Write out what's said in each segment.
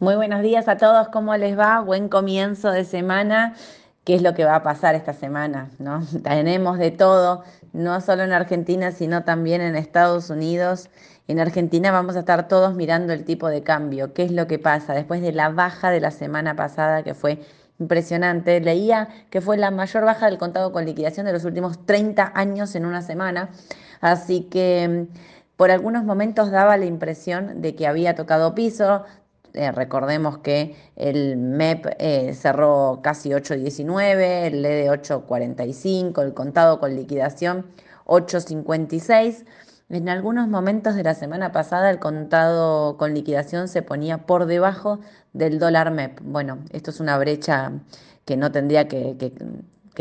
Muy buenos días a todos, ¿cómo les va? Buen comienzo de semana. ¿Qué es lo que va a pasar esta semana? ¿no? Tenemos de todo, no solo en Argentina, sino también en Estados Unidos. En Argentina vamos a estar todos mirando el tipo de cambio, qué es lo que pasa después de la baja de la semana pasada que fue impresionante. Leía que fue la mayor baja del contado con liquidación de los últimos 30 años en una semana. Así que mm, por algunos momentos daba la impresión de que había tocado piso, eh, recordemos que el MEP eh, cerró casi 8.19, el LED 8.45, el contado con liquidación 8.56. En algunos momentos de la semana pasada el contado con liquidación se ponía por debajo del dólar MEP. Bueno, esto es una brecha que no tendría que,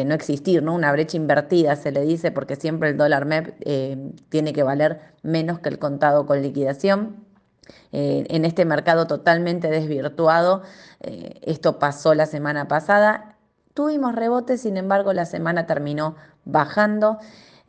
no existir, ¿no? Una brecha invertida se le dice porque siempre el dólar MEP eh, tiene que valer menos que el contado con liquidación. Eh, en este mercado totalmente desvirtuado. Eh, esto pasó la semana pasada. Tuvimos rebotes, sin embargo, la semana terminó bajando.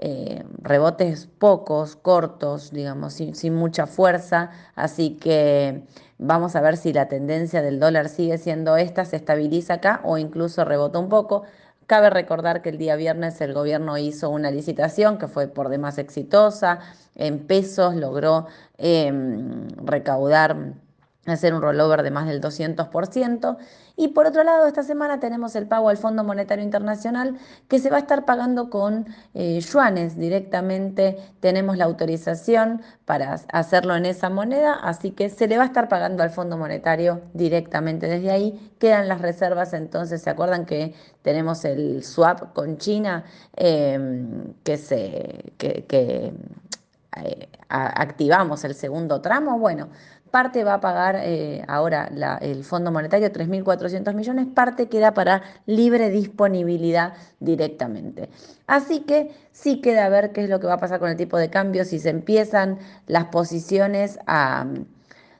Eh, rebotes pocos, cortos, digamos, sin, sin, mucha fuerza. Así que vamos a ver si la tendencia del dólar sigue siendo esta, se estabiliza acá o incluso rebota un poco. Cabe recordar que el día viernes el gobierno hizo una licitación que fue por demás exitosa, en pesos logró em, recaudar hacer un rollover de más del 200%. Y por otro lado, esta semana tenemos el pago al Fondo Monetario Internacional que se va a estar pagando con eh, yuanes directamente. Tenemos la autorización para hacerlo en esa moneda, así que se le va a estar pagando al Fondo Monetario directamente desde ahí. Quedan las reservas, entonces se acuerdan que tenemos el swap con China em, que se... que, eh, activamos el segundo tramo, bueno, Parte va a pagar eh, ahora el Fondo Monetario 3.400 millones, parte queda para libre disponibilidad directamente. Así que sí queda ver qué es lo que va a pasar con el tipo de cambio, si se empiezan las posiciones a,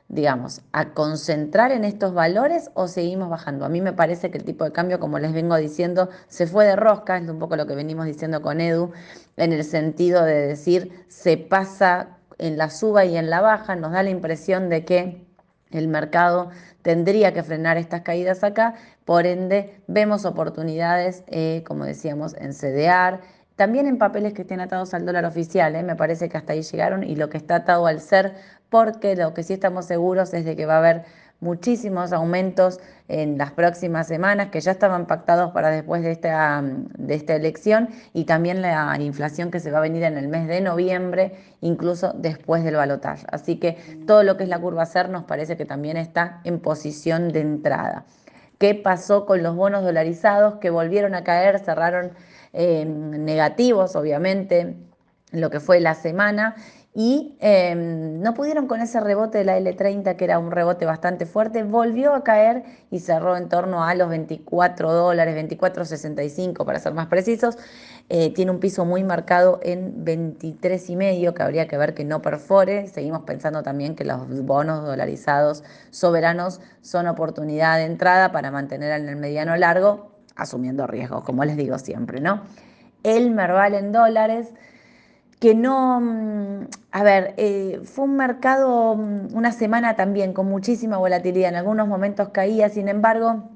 digamos, a concentrar en estos valores o seguimos bajando. A mí me parece que el tipo de cambio, como les vengo diciendo, se fue de rosca, es un poco lo que venimos diciendo con Edu, en el sentido de decir, se pasa en la suba y en la baja, nos da la impresión de que el mercado tendría que frenar estas caídas acá, por ende vemos oportunidades, eh, como decíamos, en CDR, también en papeles que estén atados al dólar oficial, eh, me parece que hasta ahí llegaron, y lo que está atado al ser, porque lo que sí estamos seguros es de que va a haber muchísimos aumentos en las próximas semanas que ya estaban pactados para después de esta, de esta elección y también la inflación que se va a venir en el mes de noviembre, incluso después del balotaje. Así que todo lo que es la curva CER nos parece que también está en posición de entrada. ¿Qué pasó con los bonos dolarizados que volvieron a caer, cerraron eh, negativos, obviamente, lo que fue la semana? Y em, no pudieron con ese rebote de la L30, que era un rebote bastante fuerte, volvió a caer y cerró en torno a los 24 dólares, 24.65 para ser más precisos. Eh, tiene un piso muy marcado en 23 y medio, que habría que ver que no perfore. Seguimos pensando también que los bonos dolarizados soberanos son oportunidad de entrada para mantener en el mediano largo, asumiendo riesgos, como les digo siempre, ¿no? El Merval en dólares que no, mm, a ver, eh, fue un mercado, mm, una semana también con muchísima volatilidad, en algunos momentos caía, sin embargo,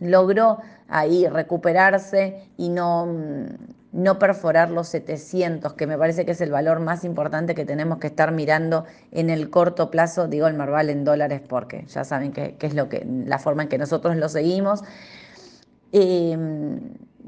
logró ahí recuperarse y no, mm, no perforar los 700, que me parece que es el valor más importante que tenemos que estar mirando en el corto plazo, digo el Marval en dólares porque ya saben que, es lo que, la forma en que nosotros lo seguimos. Eh,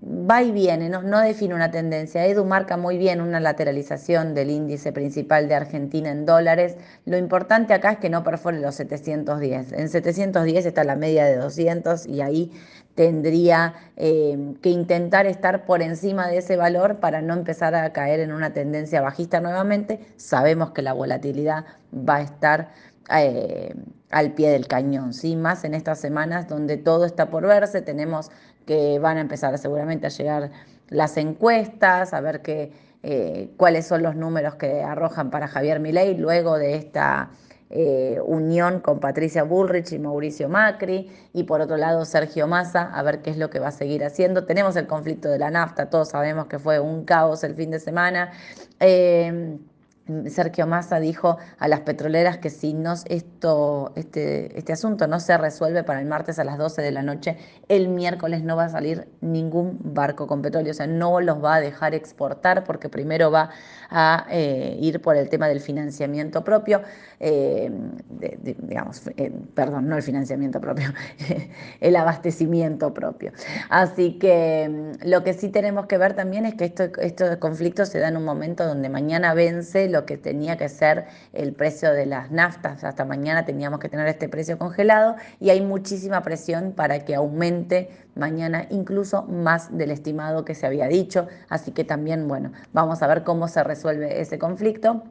va y viene, no, no, define una tendencia. Edu marca muy bien una lateralización del índice principal de Argentina en dólares. Lo importante acá es que no perfore los 710. En 710 está la media de 200 y ahí tendría eh, que intentar estar por encima de ese valor para no empezar a caer en una tendencia bajista nuevamente. Sabemos que la volatilidad va a estar eh, al pie del cañón, ¿sí? más en estas semanas donde todo está por verse, tenemos que van a empezar seguramente a llegar las encuestas, a ver qué, eh, cuáles son los números que arrojan para Javier Milei luego de esta eh, unión con Patricia Bullrich y Mauricio Macri, y por otro lado Sergio Massa, a ver qué es lo que va a seguir haciendo. Tenemos el conflicto de la nafta, todos sabemos que fue un caos el fin de semana. Eh, Sergio Massa dijo a las petroleras que si no esto, este, este asunto no se resuelve para el martes a las 12 de la noche, el miércoles no va a salir ningún barco con petróleo, o sea, no los va a dejar exportar porque primero va a eh, ir por el tema del financiamiento propio, eh, digamos, eh, perdón, no el financiamiento propio, el abastecimiento propio. Así que mm, lo que sí tenemos que ver también es que esto, estos conflictos se dan en un momento donde mañana vence lo que tenía que ser el precio de las naftas. Hasta mañana teníamos que tener este precio congelado y hay muchísima presión para que aumente mañana incluso más del estimado que se había dicho. Así que también, bueno, vamos a ver cómo se resuelve ese conflicto.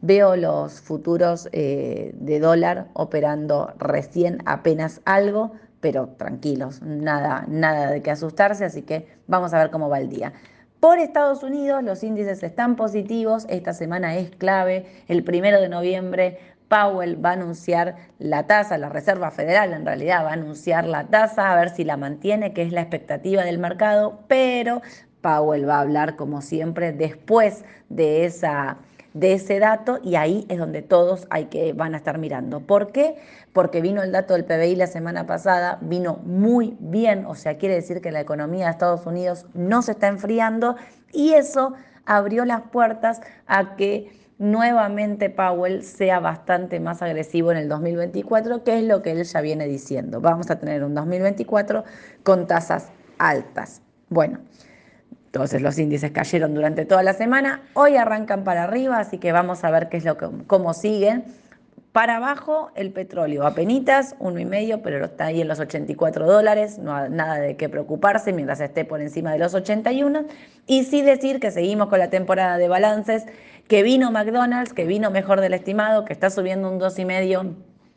Veo los futuros eh, de dólar operando recién apenas algo, pero tranquilos, nada, nada de qué asustarse, así que vamos a ver cómo va el día. Por Estados Unidos los índices están positivos, esta semana es clave, el primero de noviembre Powell va a anunciar la tasa, la Reserva Federal en realidad va a anunciar la tasa, a ver si la mantiene, que es la expectativa del mercado, pero Powell va a hablar como siempre después de esa de ese dato y ahí es donde todos hay que, van a estar mirando. ¿Por qué? Porque vino el dato del PBI la semana pasada, vino muy bien, o sea, quiere decir que la economía de Estados Unidos no se está enfriando y eso abrió las puertas a que nuevamente Powell sea bastante más agresivo en el 2024, que es lo que él ya viene diciendo. Vamos a tener un 2024 con tasas altas. Bueno, entonces los índices cayeron durante toda la semana, hoy arrancan para arriba, así que vamos a ver qué es lo que, cómo siguen. Para abajo el petróleo, apenitas, uno y medio, pero está ahí en los 84 dólares, no hay nada de qué preocuparse mientras esté por encima de los 81. Y sí decir que seguimos con la temporada de balances, que vino McDonald's, que vino mejor del estimado, que está subiendo un dos y medio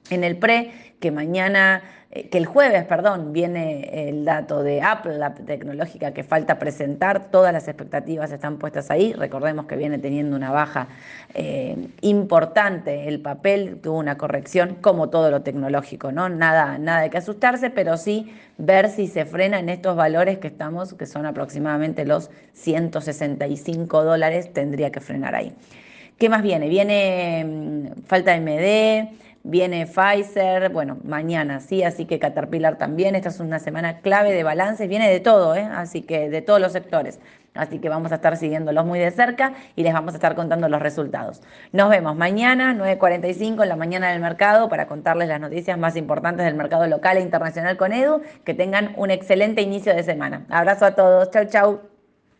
en el pre, que mañana eh, que el jueves, perdón, viene el dato de Apple, la tecnológica que falta presentar, todas las expectativas están puestas ahí, recordemos que viene teniendo una baja eh, importante, el papel tuvo una corrección como todo lo tecnológico, ¿no? Nada, nada de que asustarse, pero sí ver si se frena en estos valores que estamos, que son aproximadamente los 165 dólares, tendría que frenar ahí. ¿Qué más viene? Viene mm, falta de MD, Viene Pfizer, bueno, mañana, sí, así que Caterpillar también. Esta es una semana clave de balances, viene de todo, ¿eh? así que de todos los sectores. Así que vamos a estar siguiéndolos muy de cerca y les vamos a estar contando los resultados. Nos vemos mañana, 9.45 en la mañana del mercado, para contarles las noticias más importantes del mercado local e internacional con Edu. Que tengan un excelente inicio de semana. Abrazo a todos. Chau, chau.